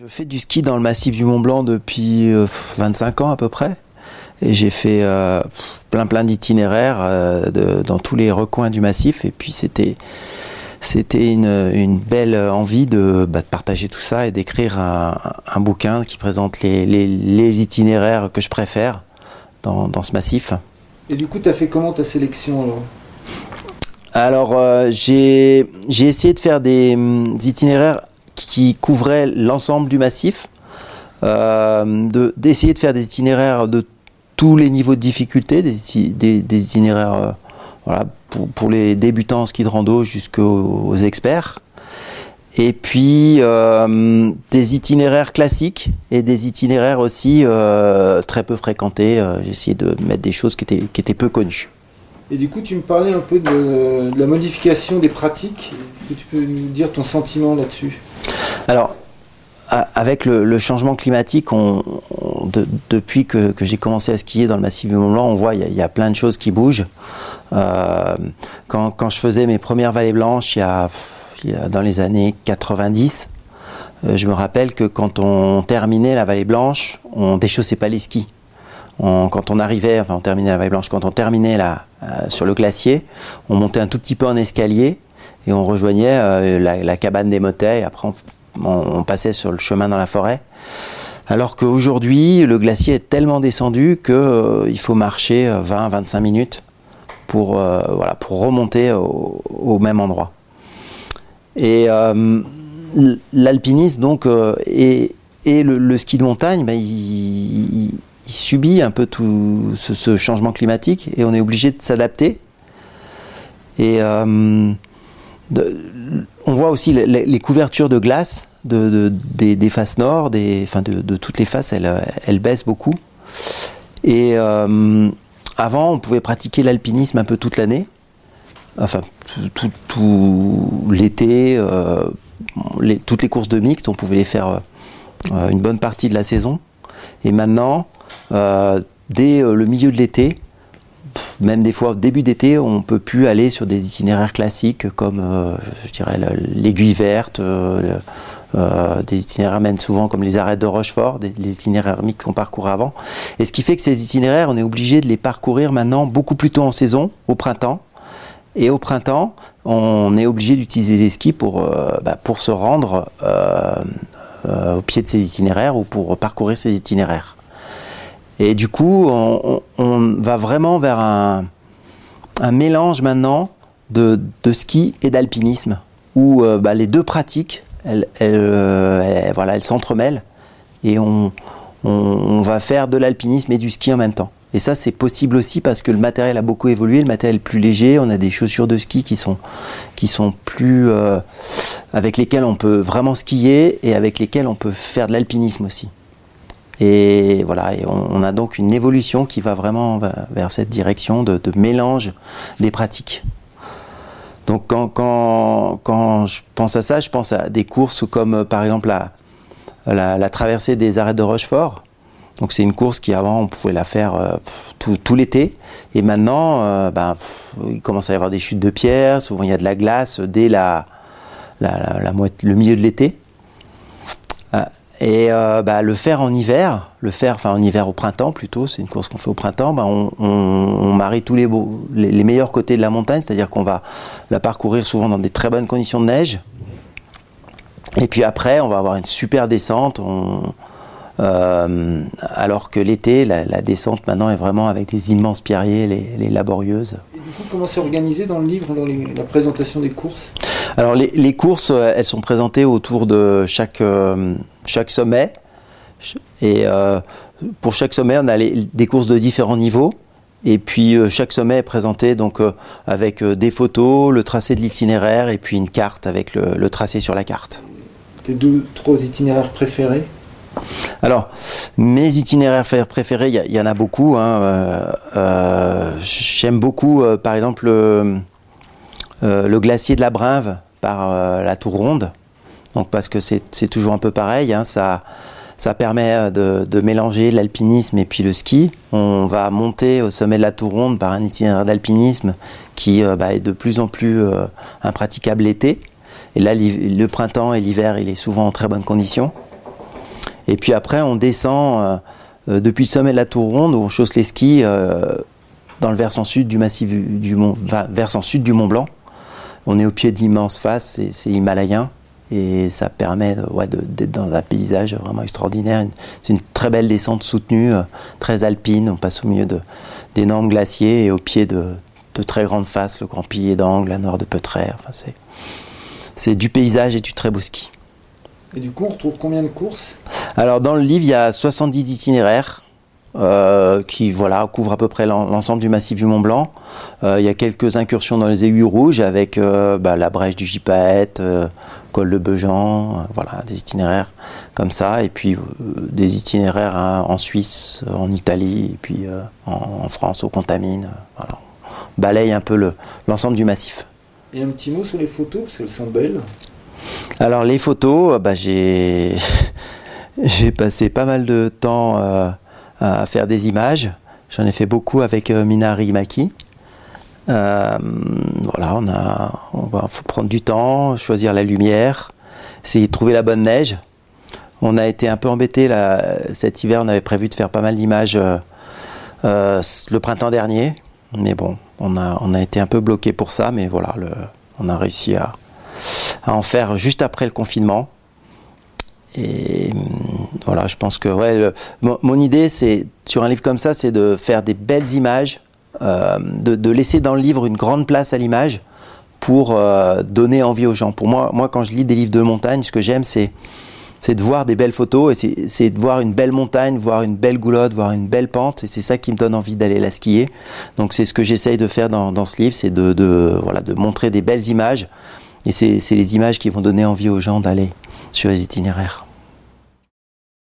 Je fais du ski dans le massif du Mont Blanc depuis 25 ans à peu près. Et j'ai fait plein plein d'itinéraires dans tous les recoins du massif. Et puis c'était c'était une, belle envie de, bah, partager tout ça et d'écrire un, bouquin qui présente les, itinéraires que je préfère dans, ce massif. Et du coup, tu as fait comment ta sélection alors? Alors, euh, j'ai essayé de faire des, hum, itinéraires qui couvraient l'ensemble du massif, euh, d'essayer de, faire des itinéraires de tous les niveaux de difficulté, des, itinéraires euh, voilà, pour, les débutants en ski de rando jusqu'aux experts. Et puis euh, des itinéraires classiques et des itinéraires aussi très peu fréquentés. J'ai essayé de mettre des choses qui étaient, qui étaient peu connues. Et du coup, tu me parlais un peu de, la modification des pratiques. Est-ce que tu peux nous dire ton sentiment là-dessus? Alors, avec le, changement climatique, depuis que, j'ai commencé à skier dans le massif du Mont Blanc, on voit il y, a plein de choses qui bougent. Euh, quand, je faisais mes premières vallées blanches, il y a, dans les années 90, euh, je me rappelle que quand on terminait la vallée blanche, on déchaussait pas les skis. quand on arrivait, enfin on terminait la vallée blanche, quand on terminait là, euh, sur le glacier, on montait un tout petit peu en escalier et on rejoignait la, la, cabane des motets. Et après, on, passait sur le chemin dans la forêt. Alors qu'aujourd'hui, le glacier est tellement descendu qu'il euh, faut marcher 20-25 euh, minutes pour, euh, remonter au, même endroit. Et l'alpinisme, donc, et, le, ski de montagne, ben, il, subit un peu tout ce, changement climatique et on est obligé de s'adapter. Et on voit aussi les couvertures de glace de, des, faces nord, enfin de, toutes les faces, elles, baissent beaucoup. Et euh, avant, on pouvait pratiquer l'alpinisme un peu toute l'année, enfin tout, l'été, euh, toutes les courses de mixte, on pouvait les faire euh, une bonne partie de la saison. Et maintenant, dès le milieu de l'été, même des fois début d'été, on peut plus aller sur des itinéraires classiques comme, je dirais, l'aiguille verte, des itinéraires mènent souvent comme les arrêts de Rochefort, des, itinéraires mythes qu'on parcourait avant. Et ce qui fait que ces itinéraires, on est obligé de les parcourir maintenant beaucoup plus tôt en saison, au printemps. Et au printemps, on est obligé d'utiliser des skis pour, euh, bah, pour se rendre euh, au pied de ces itinéraires ou pour parcourir ces itinéraires. Et du coup, on, va vraiment vers un, un mélange maintenant de, de ski et d'alpinisme, où bah, les deux pratiques elles, euh, voilà, elles s'entremêlent et on, va faire de l'alpinisme et du ski en même temps. Et ça, c'est possible aussi parce que le matériel a beaucoup évolué, le matériel est plus léger, on a des chaussures de ski qui sont, qui sont plus. Euh, avec lesquelles on peut vraiment skier et avec lesquelles on peut faire de l'alpinisme aussi. Et voilà, on, a donc une évolution qui va vraiment vers cette direction de mélange des pratiques. Donc quand, quand, je pense à ça, je pense à des courses comme euh, par exemple la, la, traversée des arrêts de Rochefort. Donc c'est une course qui avant on pouvait la faire euh, tout, l'été et maintenant euh, ben, il commence à y avoir des chutes de pierres, souvent il y a de la glace dès la, la le milieu de l'été. Et euh, bah, le faire en hiver, le faire, enfin en hiver au printemps plutôt, c'est une course qu'on fait au printemps, bah, on, on, on, marie tous les, beaux, les, les, meilleurs côtés de la montagne, c'est-à-dire qu'on va la parcourir souvent dans des très bonnes conditions de neige. Et puis après, on va avoir une super descente. On, euh, alors que l'été, la, la, descente maintenant est vraiment avec des immenses pierriers, les, les laborieuses. Et du coup, comment c'est organisé dans le livre, la présentation des courses? Alors les, les, courses, elles sont présentées autour de chaque, euh, chaque sommet. Et euh, pour chaque sommet, on a les, des courses de différents niveaux. Et puis euh, chaque sommet est présenté donc euh, avec des photos, le tracé de l'itinéraire et puis une carte avec le, le tracé sur la carte. Tes deux, trois itinéraires préférés? Alors, mes itinéraires préférés, il y, en a beaucoup. Hein. J'aime beaucoup, par exemple, le, le, glacier de la Brinve par la Tour Ronde. Donc, parce que c'est toujours un peu pareil. Hein. ça, ça permet de, de mélanger l'alpinisme et puis le ski. On va monter au sommet de la Tour Ronde par un itinéraire d'alpinisme qui bah, est de plus en plus impraticable l'été. Et là, le printemps et l'hiver, il est souvent en très bonne condition. Et puis après, on descend depuis le sommet de la Tour Ronde où on chausse les skis dans le versant sud du massif du mont, versant sud du Mont Blanc. On est au pied d'immenses faces, c'est himalayen et ça permet d'être dans un paysage vraiment extraordinaire. C'est une très belle descente soutenue, euh, très alpine. On passe au milieu d'énormes glaciers et au pied de, très grandes faces, le Grand Pilier d'Angle, la Noire de Peutrer. Enfin, c'est du paysage et du très beau ski. Et du coup, on retrouve combien de courses? Alors, dans le livre, il y a 70 itinéraires. Euh, qui voilà couvre à peu près l'ensemble du massif du Mont Blanc. Euh, il y a quelques incursions dans les aiguilles rouges avec euh, bah, la brèche du Gipaète, col de Bejan, voilà des itinéraires comme ça, et puis des itinéraires hein, en Suisse, en Italie, et puis en, France au Contamine. Voilà. On balaye un peu l'ensemble du massif. Et un petit mot sur les photos parce qu'elles sont belles. Alors les photos, bah, j'ai passé pas mal de temps à faire des images. J'en ai fait beaucoup avec euh, Minari Maki. Euh, voilà, on a, faut prendre du temps, choisir la lumière, essayer trouver la bonne neige. On a été un peu embêté cet hiver, on avait prévu de faire pas mal d'images euh, le printemps dernier, mais bon, on a, été un peu bloqué pour ça, mais voilà, on a réussi à, en faire juste après le confinement. Et voilà, je pense que ouais, mon, idée, c'est sur un livre comme ça, c'est de faire des belles images, euh, de, laisser dans le livre une grande place à l'image pour euh, donner envie aux gens. Pour moi, moi, quand je lis des livres de montagne, ce que j'aime, c'est c'est de voir des belles photos et c'est de voir une belle montagne, voir une belle goulotte, voir une belle pente et c'est ça qui me donne envie d'aller la skier. Donc c'est ce que j'essaye de faire dans, dans ce livre, c'est de, de, voilà, de montrer des belles images et c'est les images qui vont donner envie aux gens d'aller sur les itinéraires.